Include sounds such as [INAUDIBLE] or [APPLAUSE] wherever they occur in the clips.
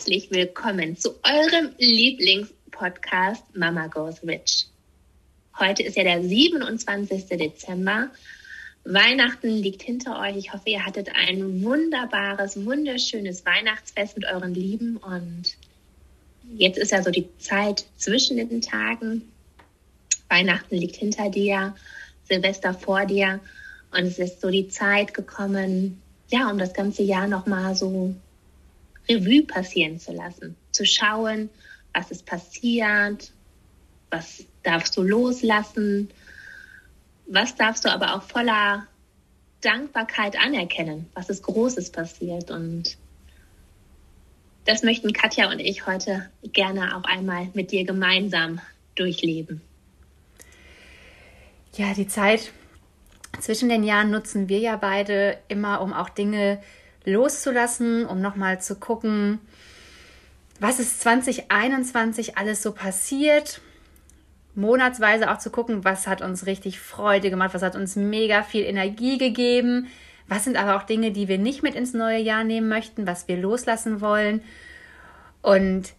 Herzlich willkommen zu eurem Lieblingspodcast Mama Goes Rich. Heute ist ja der 27. Dezember. Weihnachten liegt hinter euch. Ich hoffe, ihr hattet ein wunderbares, wunderschönes Weihnachtsfest mit euren Lieben und jetzt ist ja so die Zeit zwischen den Tagen. Weihnachten liegt hinter dir, Silvester vor dir und es ist so die Zeit gekommen, ja, um das ganze Jahr nochmal so Revue passieren zu lassen, zu schauen, was ist passiert, was darfst du loslassen, was darfst du aber auch voller Dankbarkeit anerkennen, was ist Großes passiert und das möchten Katja und ich heute gerne auch einmal mit dir gemeinsam durchleben. Ja, die Zeit zwischen den Jahren nutzen wir ja beide immer, um auch Dinge loszulassen, um nochmal zu gucken, was ist 2021 alles so passiert. Monatsweise auch zu gucken, was hat uns richtig Freude gemacht, was hat uns mega viel Energie gegeben, was sind aber auch Dinge, die wir nicht mit ins neue Jahr nehmen möchten, was wir loslassen wollen. Und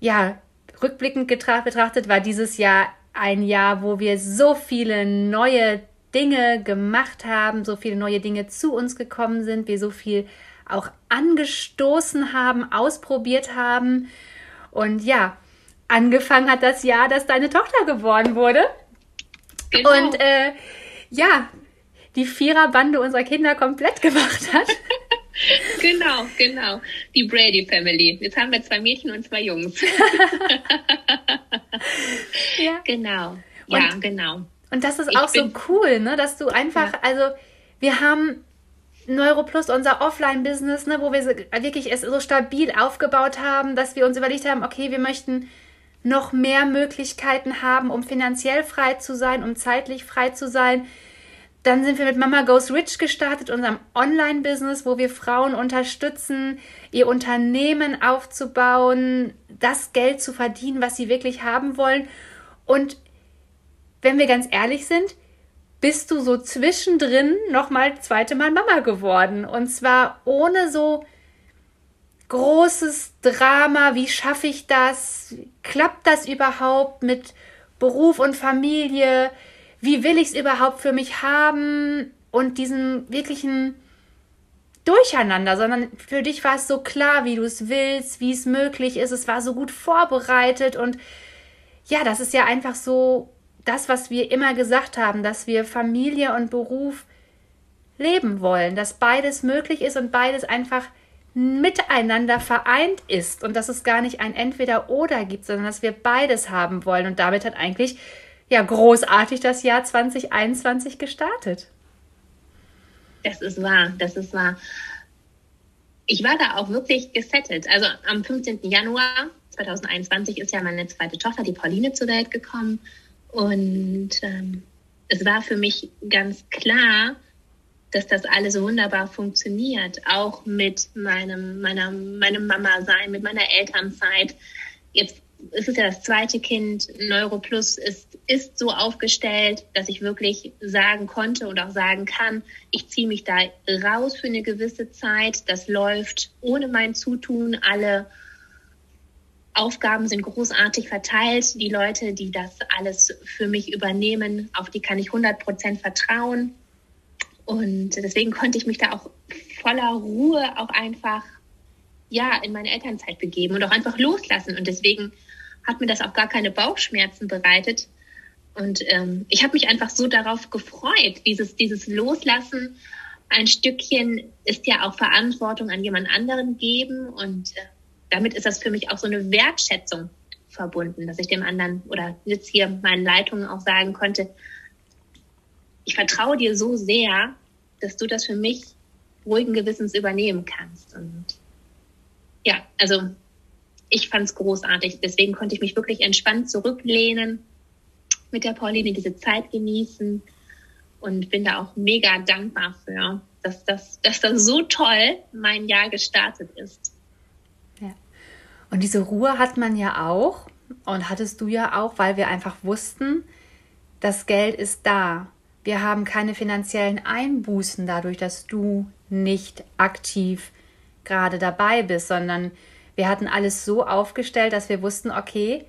ja, rückblickend betrachtet war dieses Jahr ein Jahr, wo wir so viele neue Dinge gemacht haben, so viele neue Dinge zu uns gekommen sind, wir so viel auch angestoßen haben, ausprobiert haben. Und ja, angefangen hat das Jahr, dass deine Tochter geboren wurde. Genau. Und äh, ja, die Viererbande unserer Kinder komplett gemacht hat. [LAUGHS] genau, genau. Die Brady Family. Jetzt haben wir zwei Mädchen und zwei Jungs. [LAUGHS] [LAUGHS] ja. Genau. Ja, und, genau. Und das ist ich auch so cool, ne, dass du einfach, ja. also wir haben Neuroplus, unser Offline-Business, ne, wo wir wirklich es so stabil aufgebaut haben, dass wir uns überlegt haben, okay, wir möchten noch mehr Möglichkeiten haben, um finanziell frei zu sein, um zeitlich frei zu sein. Dann sind wir mit Mama Goes Rich gestartet, unserem Online-Business, wo wir Frauen unterstützen, ihr Unternehmen aufzubauen, das Geld zu verdienen, was sie wirklich haben wollen. Und wenn wir ganz ehrlich sind, bist du so zwischendrin nochmal zweite Mal Mama geworden. Und zwar ohne so großes Drama, wie schaffe ich das? Klappt das überhaupt mit Beruf und Familie? Wie will ich es überhaupt für mich haben? Und diesen wirklichen Durcheinander, sondern für dich war es so klar, wie du es willst, wie es möglich ist. Es war so gut vorbereitet und ja, das ist ja einfach so das, was wir immer gesagt haben, dass wir Familie und Beruf leben wollen, dass beides möglich ist und beides einfach miteinander vereint ist und dass es gar nicht ein Entweder-Oder gibt, sondern dass wir beides haben wollen. Und damit hat eigentlich ja großartig das Jahr 2021 gestartet. Das ist wahr, das ist wahr. Ich war da auch wirklich gesettelt. Also am 15. Januar 2021 ist ja meine zweite Tochter, die Pauline, zur Welt gekommen. Und ähm, es war für mich ganz klar, dass das alles wunderbar funktioniert, auch mit meinem, meiner, meinem Mama-Sein, mit meiner Elternzeit. Jetzt ist es ja das zweite Kind. Neuroplus ist, ist so aufgestellt, dass ich wirklich sagen konnte und auch sagen kann, ich ziehe mich da raus für eine gewisse Zeit. Das läuft ohne mein Zutun. Alle Aufgaben sind großartig verteilt. Die Leute, die das alles für mich übernehmen, auf die kann ich 100 Prozent vertrauen. Und deswegen konnte ich mich da auch voller Ruhe auch einfach ja in meine Elternzeit begeben und auch einfach loslassen. Und deswegen hat mir das auch gar keine Bauchschmerzen bereitet. Und ähm, ich habe mich einfach so darauf gefreut, dieses, dieses Loslassen. Ein Stückchen ist ja auch Verantwortung an jemand anderen geben und äh, damit ist das für mich auch so eine Wertschätzung verbunden, dass ich dem anderen oder jetzt hier meinen Leitungen auch sagen konnte, ich vertraue dir so sehr, dass du das für mich ruhigen Gewissens übernehmen kannst. Und ja, also ich fand es großartig. Deswegen konnte ich mich wirklich entspannt zurücklehnen, mit der Pauline diese Zeit genießen und bin da auch mega dankbar für, dass das, dass das so toll mein Jahr gestartet ist. Und diese Ruhe hat man ja auch und hattest du ja auch, weil wir einfach wussten, das Geld ist da. Wir haben keine finanziellen Einbußen dadurch, dass du nicht aktiv gerade dabei bist, sondern wir hatten alles so aufgestellt, dass wir wussten, okay,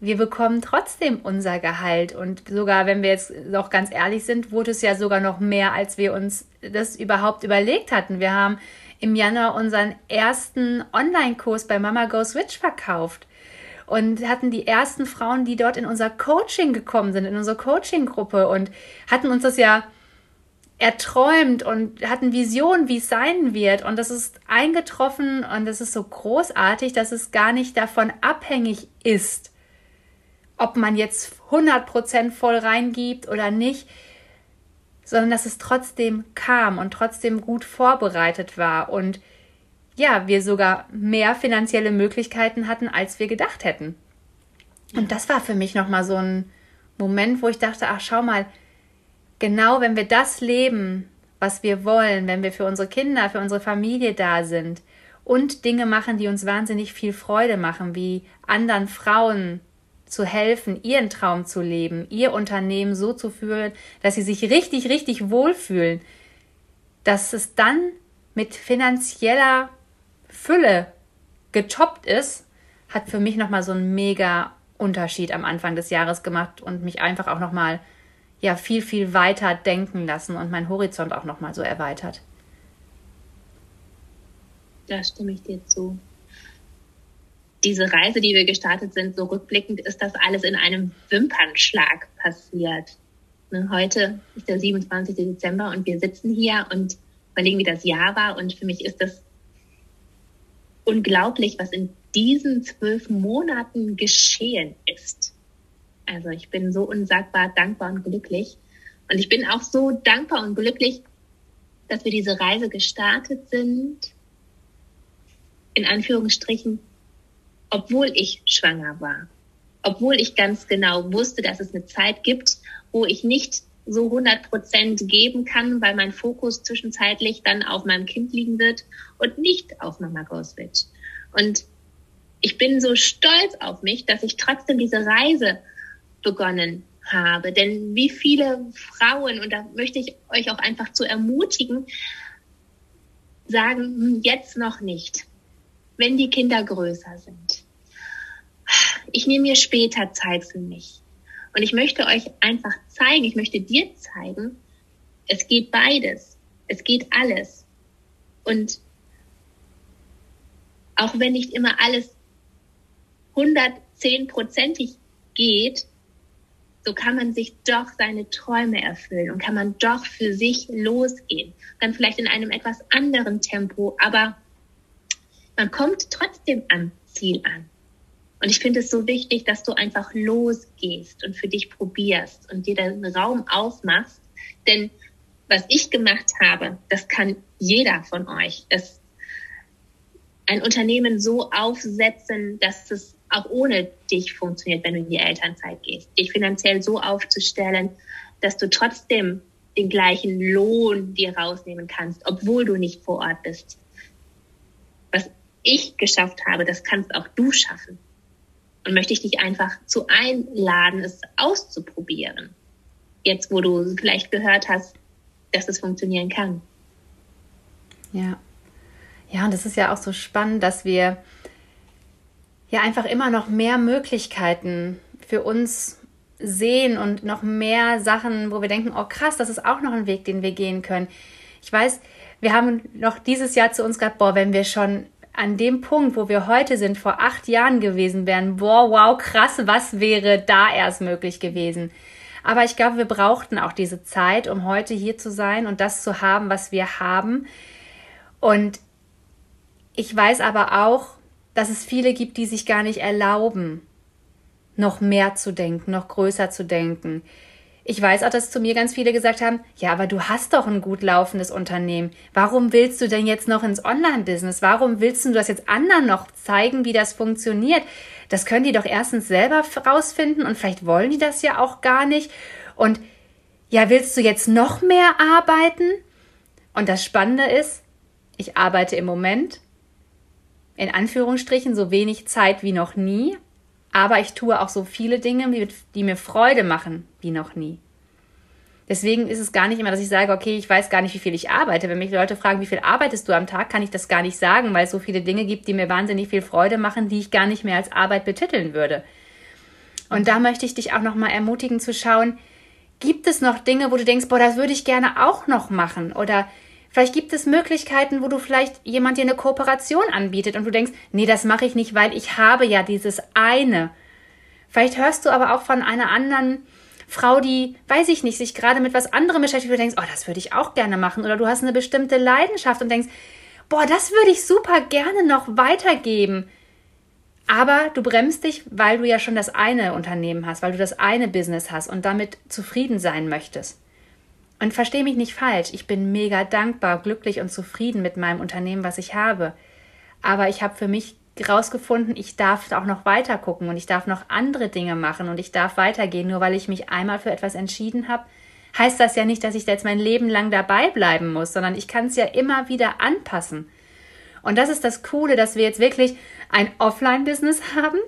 wir bekommen trotzdem unser Gehalt. Und sogar, wenn wir jetzt noch ganz ehrlich sind, wurde es ja sogar noch mehr, als wir uns das überhaupt überlegt hatten. Wir haben im Januar unseren ersten Online-Kurs bei Mama Go Switch verkauft und hatten die ersten Frauen, die dort in unser Coaching gekommen sind, in unsere Coaching-Gruppe und hatten uns das ja erträumt und hatten Visionen, wie es sein wird. Und das ist eingetroffen und das ist so großartig, dass es gar nicht davon abhängig ist, ob man jetzt 100% voll reingibt oder nicht, sondern dass es trotzdem kam und trotzdem gut vorbereitet war und ja, wir sogar mehr finanzielle Möglichkeiten hatten, als wir gedacht hätten. Und das war für mich nochmal so ein Moment, wo ich dachte, ach schau mal, genau wenn wir das leben, was wir wollen, wenn wir für unsere Kinder, für unsere Familie da sind und Dinge machen, die uns wahnsinnig viel Freude machen, wie anderen Frauen zu helfen, ihren Traum zu leben, ihr Unternehmen so zu führen, dass sie sich richtig, richtig wohlfühlen, dass es dann mit finanzieller Fülle getoppt ist, hat für mich nochmal so einen mega Unterschied am Anfang des Jahres gemacht und mich einfach auch nochmal ja viel, viel weiter denken lassen und mein Horizont auch nochmal so erweitert. Da stimme ich dir zu. Diese Reise, die wir gestartet sind, so rückblickend, ist das alles in einem Wimpernschlag passiert. Ne, heute ist der 27. Dezember und wir sitzen hier und überlegen, wie das Jahr war. Und für mich ist das unglaublich, was in diesen zwölf Monaten geschehen ist. Also ich bin so unsagbar dankbar und glücklich. Und ich bin auch so dankbar und glücklich, dass wir diese Reise gestartet sind, in Anführungsstrichen, obwohl ich schwanger war. Obwohl ich ganz genau wusste, dass es eine Zeit gibt, wo ich nicht so 100 Prozent geben kann, weil mein Fokus zwischenzeitlich dann auf meinem Kind liegen wird und nicht auf Mama Go Switch. Und ich bin so stolz auf mich, dass ich trotzdem diese Reise begonnen habe. Denn wie viele Frauen, und da möchte ich euch auch einfach zu ermutigen, sagen, hm, jetzt noch nicht, wenn die Kinder größer sind. Ich nehme mir später Zeit für mich. Und ich möchte euch einfach zeigen, ich möchte dir zeigen, es geht beides. Es geht alles. Und auch wenn nicht immer alles 110-prozentig geht, so kann man sich doch seine Träume erfüllen und kann man doch für sich losgehen. Dann vielleicht in einem etwas anderen Tempo, aber man kommt trotzdem am Ziel an. Und ich finde es so wichtig, dass du einfach losgehst und für dich probierst und dir den Raum aufmachst. Denn was ich gemacht habe, das kann jeder von euch. Das ein Unternehmen so aufsetzen, dass es auch ohne dich funktioniert, wenn du in die Elternzeit gehst. Dich finanziell so aufzustellen, dass du trotzdem den gleichen Lohn dir rausnehmen kannst, obwohl du nicht vor Ort bist. Was ich geschafft habe, das kannst auch du schaffen. Und möchte ich dich einfach zu einladen, es auszuprobieren. Jetzt, wo du vielleicht gehört hast, dass es funktionieren kann. Ja. Ja, und das ist ja auch so spannend, dass wir ja einfach immer noch mehr Möglichkeiten für uns sehen und noch mehr Sachen, wo wir denken, oh krass, das ist auch noch ein Weg, den wir gehen können. Ich weiß, wir haben noch dieses Jahr zu uns gesagt, boah, wenn wir schon an dem Punkt, wo wir heute sind, vor acht Jahren gewesen wären, boah, wow, krass, was wäre da erst möglich gewesen? Aber ich glaube, wir brauchten auch diese Zeit, um heute hier zu sein und das zu haben, was wir haben. Und ich weiß aber auch, dass es viele gibt, die sich gar nicht erlauben, noch mehr zu denken, noch größer zu denken. Ich weiß auch, dass zu mir ganz viele gesagt haben, ja, aber du hast doch ein gut laufendes Unternehmen. Warum willst du denn jetzt noch ins Online-Business? Warum willst du das jetzt anderen noch zeigen, wie das funktioniert? Das können die doch erstens selber rausfinden und vielleicht wollen die das ja auch gar nicht. Und ja, willst du jetzt noch mehr arbeiten? Und das Spannende ist, ich arbeite im Moment in Anführungsstrichen so wenig Zeit wie noch nie, aber ich tue auch so viele Dinge, die mir Freude machen wie noch nie. Deswegen ist es gar nicht immer, dass ich sage, okay, ich weiß gar nicht, wie viel ich arbeite. Wenn mich Leute fragen, wie viel arbeitest du am Tag, kann ich das gar nicht sagen, weil es so viele Dinge gibt, die mir wahnsinnig viel Freude machen, die ich gar nicht mehr als Arbeit betiteln würde. Und da möchte ich dich auch nochmal ermutigen zu schauen, gibt es noch Dinge, wo du denkst, boah, das würde ich gerne auch noch machen? Oder Vielleicht gibt es Möglichkeiten, wo du vielleicht jemand dir eine Kooperation anbietet und du denkst, nee, das mache ich nicht, weil ich habe ja dieses eine. Vielleicht hörst du aber auch von einer anderen Frau, die, weiß ich nicht, sich gerade mit was anderem beschäftigt und denkst, oh, das würde ich auch gerne machen. Oder du hast eine bestimmte Leidenschaft und denkst, boah, das würde ich super gerne noch weitergeben. Aber du bremst dich, weil du ja schon das eine Unternehmen hast, weil du das eine Business hast und damit zufrieden sein möchtest. Und verstehe mich nicht falsch, ich bin mega dankbar, glücklich und zufrieden mit meinem Unternehmen, was ich habe. Aber ich habe für mich herausgefunden, ich darf auch noch weiter gucken und ich darf noch andere Dinge machen und ich darf weitergehen. Nur weil ich mich einmal für etwas entschieden habe, heißt das ja nicht, dass ich jetzt mein Leben lang dabei bleiben muss, sondern ich kann es ja immer wieder anpassen. Und das ist das Coole, dass wir jetzt wirklich ein Offline-Business haben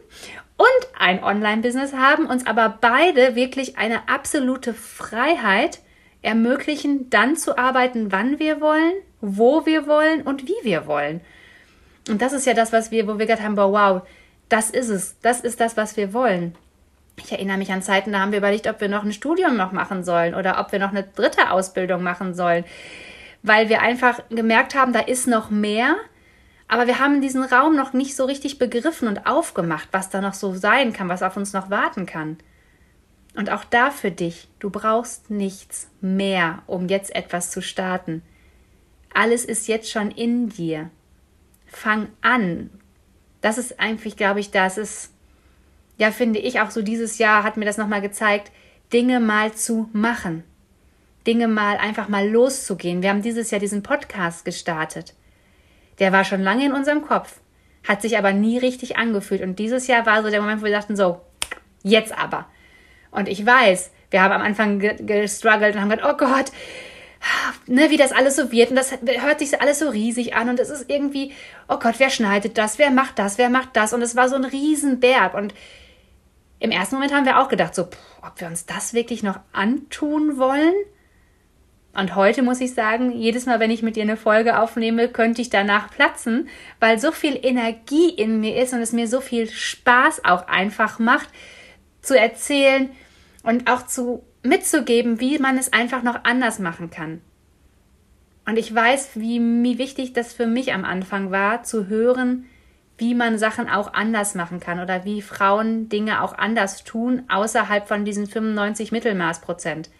und ein Online-Business haben, uns aber beide wirklich eine absolute Freiheit ermöglichen, dann zu arbeiten, wann wir wollen, wo wir wollen und wie wir wollen. Und das ist ja das, was wir, wo wir gerade haben, wow, das ist es, das ist das, was wir wollen. Ich erinnere mich an Zeiten, da haben wir überlegt, ob wir noch ein Studium noch machen sollen oder ob wir noch eine dritte Ausbildung machen sollen, weil wir einfach gemerkt haben, da ist noch mehr, aber wir haben diesen Raum noch nicht so richtig begriffen und aufgemacht, was da noch so sein kann, was auf uns noch warten kann. Und auch da für dich, du brauchst nichts mehr, um jetzt etwas zu starten. Alles ist jetzt schon in dir. Fang an. Das ist einfach, glaube ich, das ist, ja, finde ich auch so dieses Jahr hat mir das nochmal gezeigt, Dinge mal zu machen. Dinge mal einfach mal loszugehen. Wir haben dieses Jahr diesen Podcast gestartet. Der war schon lange in unserem Kopf, hat sich aber nie richtig angefühlt. Und dieses Jahr war so der Moment, wo wir dachten, so, jetzt aber und ich weiß, wir haben am Anfang gestruggelt und haben gedacht, oh Gott, ne, wie das alles so wird. Und das hört sich alles so riesig an. Und es ist irgendwie, oh Gott, wer schneidet das? Wer macht das? Wer macht das? Und es war so ein Riesenberg. Und im ersten Moment haben wir auch gedacht, so, ob wir uns das wirklich noch antun wollen? Und heute muss ich sagen, jedes Mal, wenn ich mit dir eine Folge aufnehme, könnte ich danach platzen, weil so viel Energie in mir ist und es mir so viel Spaß auch einfach macht, zu erzählen und auch zu mitzugeben, wie man es einfach noch anders machen kann. Und ich weiß, wie, wie wichtig das für mich am Anfang war, zu hören, wie man Sachen auch anders machen kann oder wie Frauen Dinge auch anders tun, außerhalb von diesen 95 Mittelmaßprozent.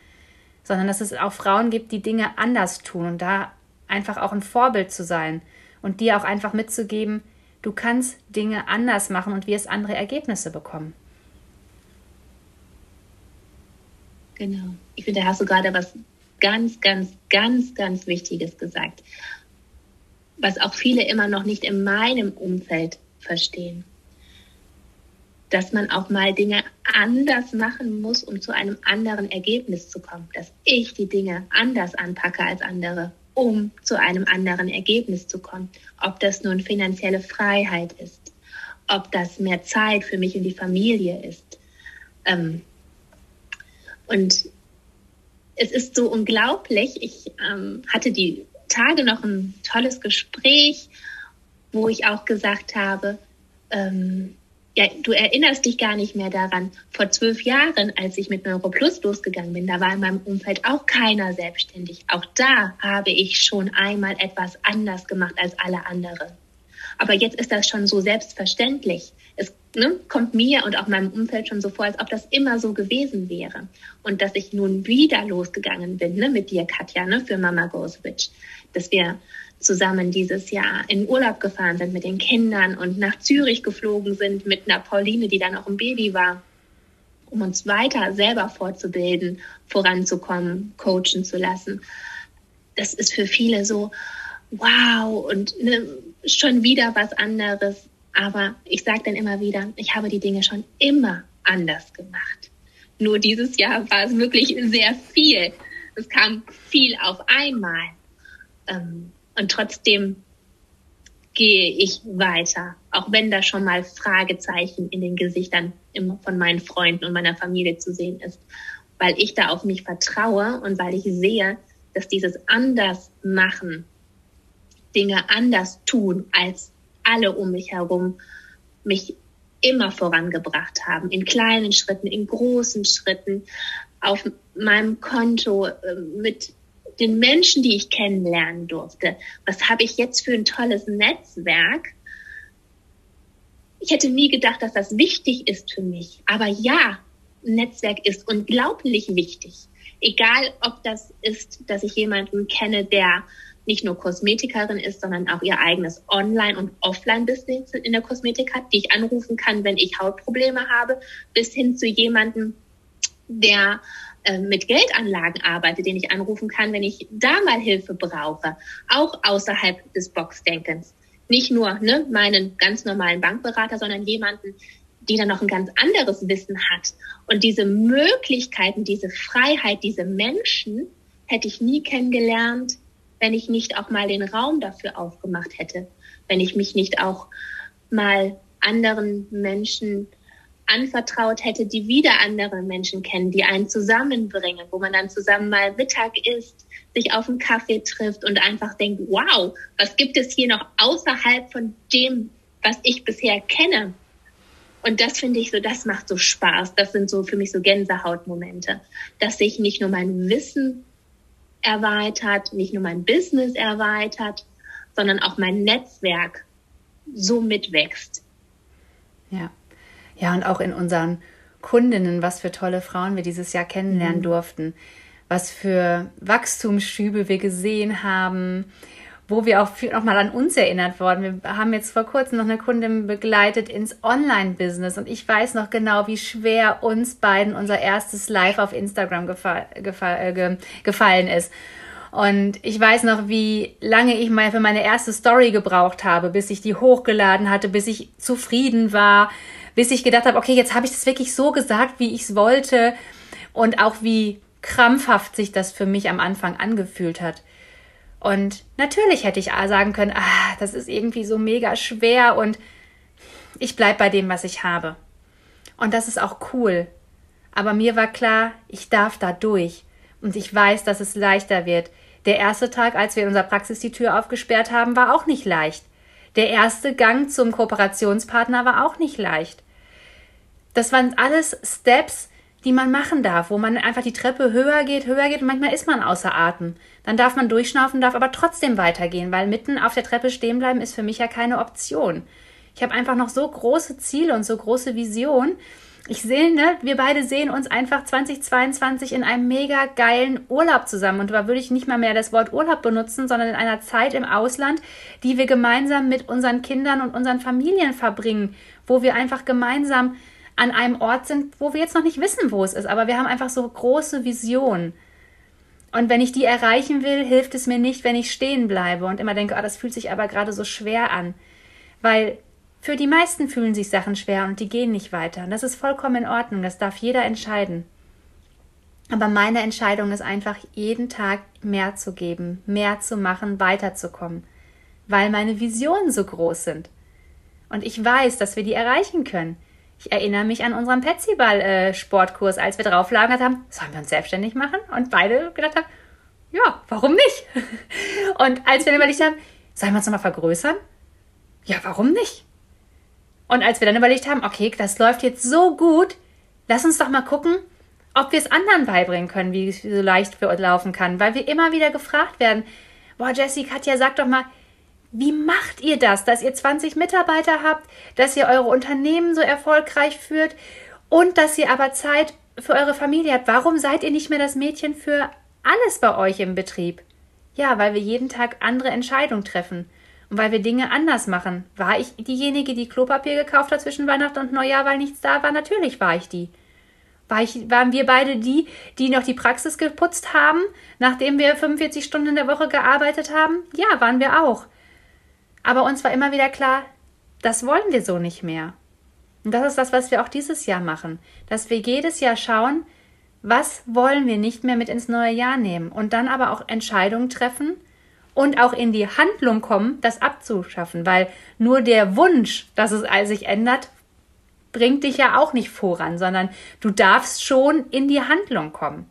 Sondern dass es auch Frauen gibt, die Dinge anders tun und da einfach auch ein Vorbild zu sein und dir auch einfach mitzugeben, du kannst Dinge anders machen und wirst andere Ergebnisse bekommen. Genau. Ich finde, da hast du gerade was ganz, ganz, ganz, ganz Wichtiges gesagt, was auch viele immer noch nicht in meinem Umfeld verstehen. Dass man auch mal Dinge anders machen muss, um zu einem anderen Ergebnis zu kommen. Dass ich die Dinge anders anpacke als andere, um zu einem anderen Ergebnis zu kommen. Ob das nun finanzielle Freiheit ist, ob das mehr Zeit für mich und die Familie ist. Ähm, und es ist so unglaublich. Ich ähm, hatte die Tage noch ein tolles Gespräch, wo ich auch gesagt habe, ähm, ja, du erinnerst dich gar nicht mehr daran. Vor zwölf Jahren, als ich mit NeuroPlus losgegangen bin, da war in meinem Umfeld auch keiner selbstständig. Auch da habe ich schon einmal etwas anders gemacht als alle anderen. Aber jetzt ist das schon so selbstverständlich. Es ne, kommt mir und auch meinem Umfeld schon so vor, als ob das immer so gewesen wäre. Und dass ich nun wieder losgegangen bin, ne, mit dir, Katja, ne, für Mama Goes Witch. Dass wir zusammen dieses Jahr in Urlaub gefahren sind mit den Kindern und nach Zürich geflogen sind mit einer Pauline, die dann auch ein Baby war. um uns weiter selber fortzubilden, voranzukommen, coachen zu lassen. Das ist für viele so, wow, und ne, schon wieder was anderes. Aber ich sage dann immer wieder, ich habe die Dinge schon immer anders gemacht. Nur dieses Jahr war es wirklich sehr viel. Es kam viel auf einmal. Ähm, und trotzdem gehe ich weiter, auch wenn da schon mal Fragezeichen in den Gesichtern von meinen Freunden und meiner Familie zu sehen ist, weil ich da auf mich vertraue und weil ich sehe, dass dieses anders machen, Dinge anders tun als alle um mich herum, mich immer vorangebracht haben, in kleinen Schritten, in großen Schritten, auf meinem Konto, äh, mit den Menschen, die ich kennenlernen durfte. Was habe ich jetzt für ein tolles Netzwerk? Ich hätte nie gedacht, dass das wichtig ist für mich. Aber ja, Netzwerk ist unglaublich wichtig. Egal, ob das ist, dass ich jemanden kenne, der nicht nur Kosmetikerin ist, sondern auch ihr eigenes Online- und Offline-Business in der Kosmetik hat, die ich anrufen kann, wenn ich Hautprobleme habe, bis hin zu jemandem, der äh, mit Geldanlagen arbeitet, den ich anrufen kann, wenn ich da mal Hilfe brauche, auch außerhalb des Boxdenkens. Nicht nur ne, meinen ganz normalen Bankberater, sondern jemanden, die dann noch ein ganz anderes Wissen hat. Und diese Möglichkeiten, diese Freiheit, diese Menschen hätte ich nie kennengelernt, wenn ich nicht auch mal den Raum dafür aufgemacht hätte, wenn ich mich nicht auch mal anderen Menschen anvertraut hätte, die wieder andere Menschen kennen, die einen zusammenbringen, wo man dann zusammen mal Mittag isst, sich auf einen Kaffee trifft und einfach denkt, wow, was gibt es hier noch außerhalb von dem, was ich bisher kenne? Und das finde ich so, das macht so Spaß. Das sind so für mich so Gänsehautmomente, dass sich nicht nur mein Wissen erweitert, nicht nur mein Business erweitert, sondern auch mein Netzwerk so mitwächst. Ja. Ja, und auch in unseren Kundinnen, was für tolle Frauen wir dieses Jahr kennenlernen mhm. durften, was für Wachstumsschübe wir gesehen haben, wo wir auch viel nochmal an uns erinnert worden. Wir haben jetzt vor kurzem noch eine Kundin begleitet ins Online-Business und ich weiß noch genau, wie schwer uns beiden unser erstes Live auf Instagram gefall, gefall, äh, ge, gefallen ist. Und ich weiß noch, wie lange ich mal für meine erste Story gebraucht habe, bis ich die hochgeladen hatte, bis ich zufrieden war, bis ich gedacht habe, okay, jetzt habe ich das wirklich so gesagt, wie ich es wollte und auch wie krampfhaft sich das für mich am Anfang angefühlt hat. Und natürlich hätte ich sagen können, ah, das ist irgendwie so mega schwer und ich bleibe bei dem, was ich habe. Und das ist auch cool. Aber mir war klar, ich darf da durch. Und ich weiß, dass es leichter wird. Der erste Tag, als wir in unserer Praxis die Tür aufgesperrt haben, war auch nicht leicht. Der erste Gang zum Kooperationspartner war auch nicht leicht. Das waren alles Steps, die man machen darf, wo man einfach die Treppe höher geht, höher geht und manchmal ist man außer Atem. Dann darf man durchschnaufen, darf aber trotzdem weitergehen, weil mitten auf der Treppe stehen bleiben ist für mich ja keine Option. Ich habe einfach noch so große Ziele und so große Visionen. Ich sehe, ne, wir beide sehen uns einfach 2022 in einem mega geilen Urlaub zusammen. Und da würde ich nicht mal mehr das Wort Urlaub benutzen, sondern in einer Zeit im Ausland, die wir gemeinsam mit unseren Kindern und unseren Familien verbringen, wo wir einfach gemeinsam an einem Ort sind, wo wir jetzt noch nicht wissen, wo es ist, aber wir haben einfach so große Visionen. Und wenn ich die erreichen will, hilft es mir nicht, wenn ich stehen bleibe und immer denke, oh, das fühlt sich aber gerade so schwer an. Weil für die meisten fühlen sich Sachen schwer und die gehen nicht weiter. Und das ist vollkommen in Ordnung, das darf jeder entscheiden. Aber meine Entscheidung ist einfach, jeden Tag mehr zu geben, mehr zu machen, weiterzukommen, weil meine Visionen so groß sind. Und ich weiß, dass wir die erreichen können. Ich erinnere mich an unseren Petsyball-Sportkurs, als wir drauflagert haben, sollen wir uns selbstständig machen? Und beide gedacht haben, ja, warum nicht? [LAUGHS] Und als wir dann überlegt haben, sollen wir uns nochmal vergrößern? Ja, warum nicht? Und als wir dann überlegt haben, okay, das läuft jetzt so gut, lass uns doch mal gucken, ob wir es anderen beibringen können, wie es so leicht für uns laufen kann, weil wir immer wieder gefragt werden, boah, Jessie, Katja, sag doch mal, wie macht ihr das, dass ihr 20 Mitarbeiter habt, dass ihr eure Unternehmen so erfolgreich führt und dass ihr aber Zeit für eure Familie habt? Warum seid ihr nicht mehr das Mädchen für alles bei euch im Betrieb? Ja, weil wir jeden Tag andere Entscheidungen treffen und weil wir Dinge anders machen. War ich diejenige, die Klopapier gekauft hat zwischen Weihnachten und Neujahr, weil nichts da war? Natürlich war ich die. War ich, waren wir beide die, die noch die Praxis geputzt haben, nachdem wir 45 Stunden in der Woche gearbeitet haben? Ja, waren wir auch. Aber uns war immer wieder klar, das wollen wir so nicht mehr. Und das ist das, was wir auch dieses Jahr machen, dass wir jedes Jahr schauen, was wollen wir nicht mehr mit ins neue Jahr nehmen und dann aber auch Entscheidungen treffen und auch in die Handlung kommen, das abzuschaffen, weil nur der Wunsch, dass es sich ändert, bringt dich ja auch nicht voran, sondern du darfst schon in die Handlung kommen.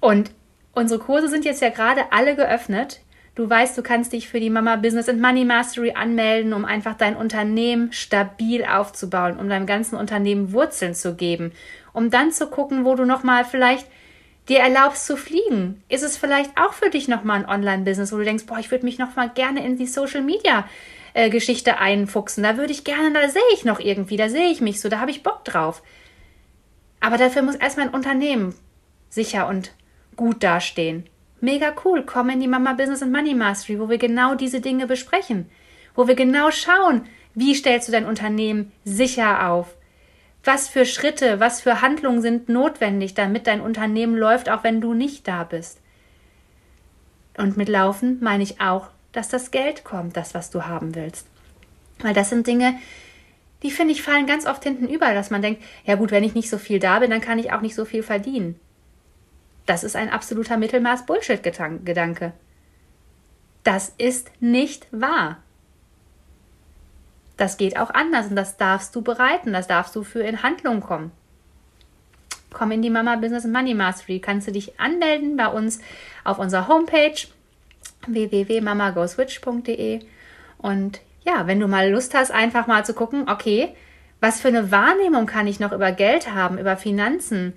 Und unsere Kurse sind jetzt ja gerade alle geöffnet. Du weißt, du kannst dich für die Mama Business and Money Mastery anmelden, um einfach dein Unternehmen stabil aufzubauen, um deinem ganzen Unternehmen Wurzeln zu geben, um dann zu gucken, wo du nochmal vielleicht dir erlaubst zu fliegen. Ist es vielleicht auch für dich nochmal ein Online-Business, wo du denkst, boah, ich würde mich nochmal gerne in die Social Media äh, Geschichte einfuchsen. Da würde ich gerne, da sehe ich noch irgendwie, da sehe ich mich so, da habe ich Bock drauf. Aber dafür muss erstmal ein Unternehmen sicher und gut dastehen. Mega cool. Komm in die Mama Business and Money Mastery, wo wir genau diese Dinge besprechen. Wo wir genau schauen, wie stellst du dein Unternehmen sicher auf? Was für Schritte, was für Handlungen sind notwendig, damit dein Unternehmen läuft, auch wenn du nicht da bist? Und mit Laufen meine ich auch, dass das Geld kommt, das, was du haben willst. Weil das sind Dinge, die finde ich fallen ganz oft hinten über, dass man denkt, ja gut, wenn ich nicht so viel da bin, dann kann ich auch nicht so viel verdienen. Das ist ein absoluter Mittelmaß-Bullshit-Gedanke. Das ist nicht wahr. Das geht auch anders und das darfst du bereiten, das darfst du für in Handlung kommen. Komm in die Mama Business Money Mastery. Kannst du dich anmelden bei uns auf unserer Homepage www.mamagoswitch.de und ja, wenn du mal Lust hast, einfach mal zu gucken, okay, was für eine Wahrnehmung kann ich noch über Geld haben, über Finanzen?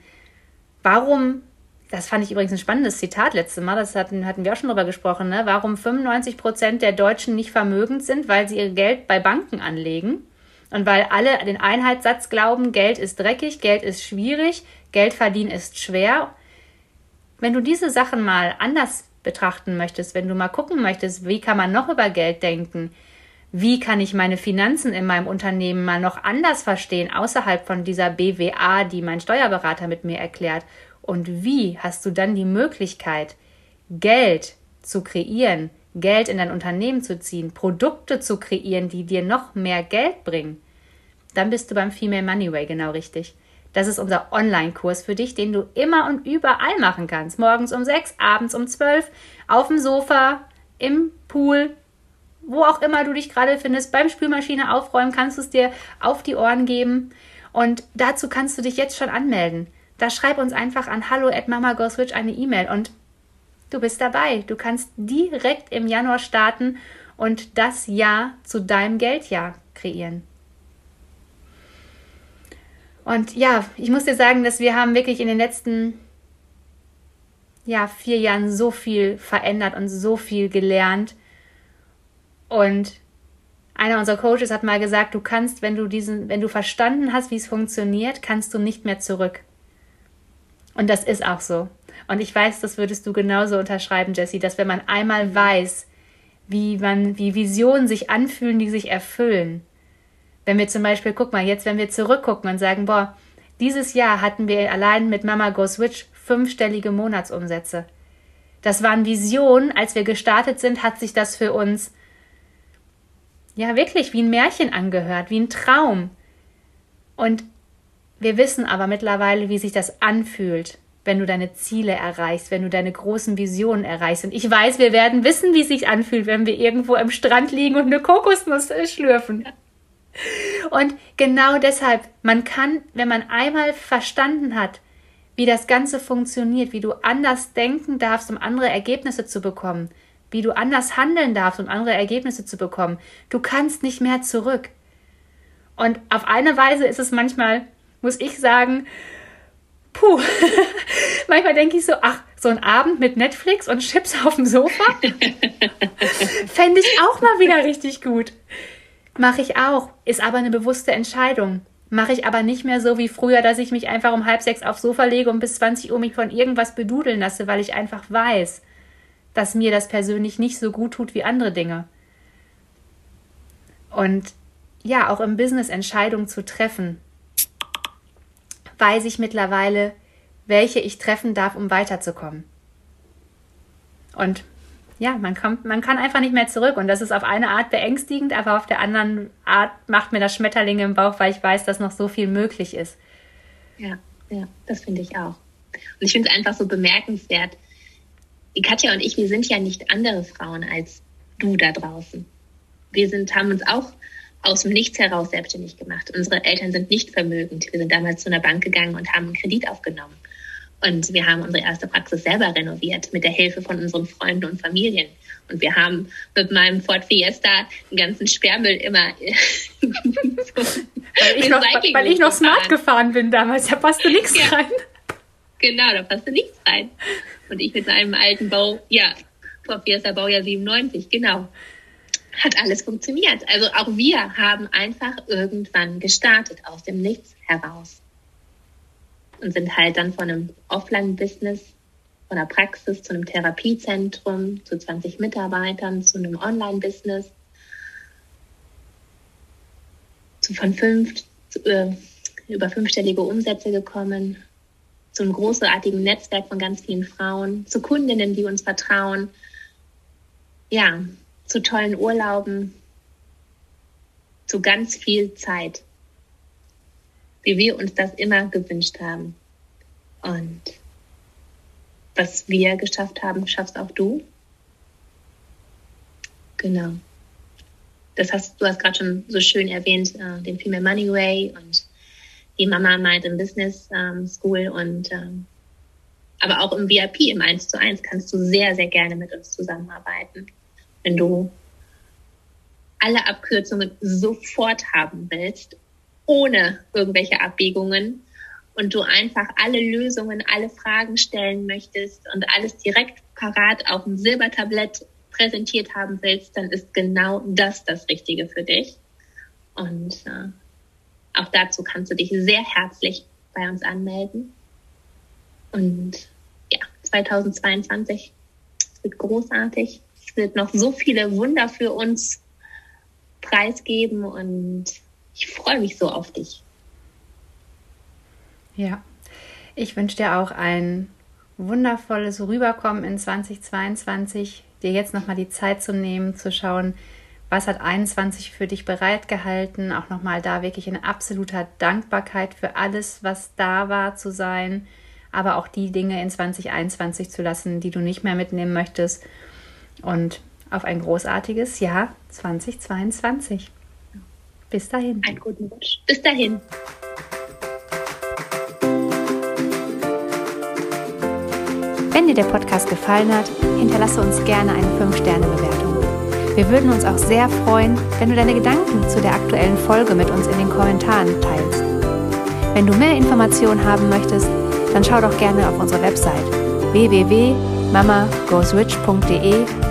Warum das fand ich übrigens ein spannendes Zitat letztes Mal, das hatten, hatten wir auch schon drüber gesprochen, ne? warum 95 Prozent der Deutschen nicht vermögend sind, weil sie ihr Geld bei Banken anlegen und weil alle den Einheitssatz glauben, Geld ist dreckig, Geld ist schwierig, Geld verdienen ist schwer. Wenn du diese Sachen mal anders betrachten möchtest, wenn du mal gucken möchtest, wie kann man noch über Geld denken, wie kann ich meine Finanzen in meinem Unternehmen mal noch anders verstehen, außerhalb von dieser BWA, die mein Steuerberater mit mir erklärt und wie hast du dann die Möglichkeit, Geld zu kreieren, Geld in dein Unternehmen zu ziehen, Produkte zu kreieren, die dir noch mehr Geld bringen? Dann bist du beim Female Money Way genau richtig. Das ist unser Online-Kurs für dich, den du immer und überall machen kannst. Morgens um sechs, abends um zwölf, auf dem Sofa, im Pool, wo auch immer du dich gerade findest. Beim Spülmaschine aufräumen kannst du es dir auf die Ohren geben. Und dazu kannst du dich jetzt schon anmelden da schreib uns einfach an hallo at mamagoswitch eine E-Mail und du bist dabei. Du kannst direkt im Januar starten und das Jahr zu deinem Geldjahr kreieren. Und ja, ich muss dir sagen, dass wir haben wirklich in den letzten ja, vier Jahren so viel verändert und so viel gelernt. Und einer unserer Coaches hat mal gesagt, du kannst, wenn du diesen, wenn du verstanden hast, wie es funktioniert, kannst du nicht mehr zurück. Und das ist auch so. Und ich weiß, das würdest du genauso unterschreiben, Jessie, dass wenn man einmal weiß, wie man, wie Visionen sich anfühlen, die sich erfüllen. Wenn wir zum Beispiel, guck mal, jetzt, wenn wir zurückgucken und sagen, boah, dieses Jahr hatten wir allein mit Mama Go Switch fünfstellige Monatsumsätze. Das waren Visionen. Als wir gestartet sind, hat sich das für uns ja wirklich wie ein Märchen angehört, wie ein Traum. Und wir wissen aber mittlerweile, wie sich das anfühlt, wenn du deine Ziele erreichst, wenn du deine großen Visionen erreichst. Und ich weiß, wir werden wissen, wie es sich anfühlt, wenn wir irgendwo am Strand liegen und eine Kokosnuss schlürfen. Und genau deshalb, man kann, wenn man einmal verstanden hat, wie das Ganze funktioniert, wie du anders denken darfst, um andere Ergebnisse zu bekommen, wie du anders handeln darfst, um andere Ergebnisse zu bekommen, du kannst nicht mehr zurück. Und auf eine Weise ist es manchmal muss ich sagen, puh, [LAUGHS] manchmal denke ich so, ach, so ein Abend mit Netflix und Chips auf dem Sofa, [LAUGHS] fände ich auch mal wieder richtig gut. Mache ich auch, ist aber eine bewusste Entscheidung. Mache ich aber nicht mehr so wie früher, dass ich mich einfach um halb sechs aufs Sofa lege und bis 20 Uhr mich von irgendwas bedudeln lasse, weil ich einfach weiß, dass mir das persönlich nicht so gut tut wie andere Dinge. Und ja, auch im Business Entscheidungen zu treffen, weiß ich mittlerweile, welche ich treffen darf, um weiterzukommen. Und ja, man kommt, man kann einfach nicht mehr zurück. Und das ist auf eine Art beängstigend, aber auf der anderen Art macht mir das Schmetterlinge im Bauch, weil ich weiß, dass noch so viel möglich ist. Ja, ja, das finde ich auch. Und ich finde es einfach so bemerkenswert. Die Katja und ich, wir sind ja nicht andere Frauen als du da draußen. Wir sind, haben uns auch aus dem Nichts heraus selbstständig gemacht. Unsere Eltern sind nicht vermögend. Wir sind damals zu einer Bank gegangen und haben einen Kredit aufgenommen. Und wir haben unsere erste Praxis selber renoviert mit der Hilfe von unseren Freunden und Familien. Und wir haben mit meinem Ford Fiesta den ganzen Sperrmüll immer. [LAUGHS] so weil, ich noch, weil ich noch smart gefahren bin damals, da passte nichts ja. rein. Genau, da passte nichts rein. Und ich mit einem alten Bau, ja, Ford Fiesta Baujahr 97, genau. Hat alles funktioniert. Also auch wir haben einfach irgendwann gestartet aus dem Nichts heraus. Und sind halt dann von einem Offline-Business, von einer Praxis zu einem Therapiezentrum, zu 20 Mitarbeitern, zu einem Online-Business, von fünf, äh, über fünfstellige Umsätze gekommen, zu einem großartigen Netzwerk von ganz vielen Frauen, zu Kundinnen, die uns vertrauen, ja, zu tollen Urlauben, zu ganz viel Zeit wie wir uns das immer gewünscht haben. Und was wir geschafft haben, schaffst auch du. Genau. Das hast du hast gerade schon so schön erwähnt, äh, den Female Money Way und die Mama meint im Business ähm, School und ähm, aber auch im VIP im 1 zu 1 kannst du sehr, sehr gerne mit uns zusammenarbeiten. Wenn du alle Abkürzungen sofort haben willst ohne irgendwelche Abbiegungen und du einfach alle Lösungen, alle Fragen stellen möchtest und alles direkt parat auf dem Silbertablett präsentiert haben willst, dann ist genau das das Richtige für dich. Und äh, auch dazu kannst du dich sehr herzlich bei uns anmelden. Und ja, 2022 wird großartig. Wird noch so viele Wunder für uns preisgeben und ich freue mich so auf dich. Ja, ich wünsche dir auch ein wundervolles Rüberkommen in 2022, dir jetzt nochmal die Zeit zu nehmen, zu schauen, was hat 21 für dich bereitgehalten, auch nochmal da wirklich in absoluter Dankbarkeit für alles, was da war, zu sein, aber auch die Dinge in 2021 zu lassen, die du nicht mehr mitnehmen möchtest und auf ein großartiges Jahr 2022. Bis dahin. Einen guten Wunsch. Bis dahin. Wenn dir der Podcast gefallen hat, hinterlasse uns gerne eine 5-Sterne-Bewertung. Wir würden uns auch sehr freuen, wenn du deine Gedanken zu der aktuellen Folge mit uns in den Kommentaren teilst. Wenn du mehr Informationen haben möchtest, dann schau doch gerne auf unsere Website www.mamagoesrich.de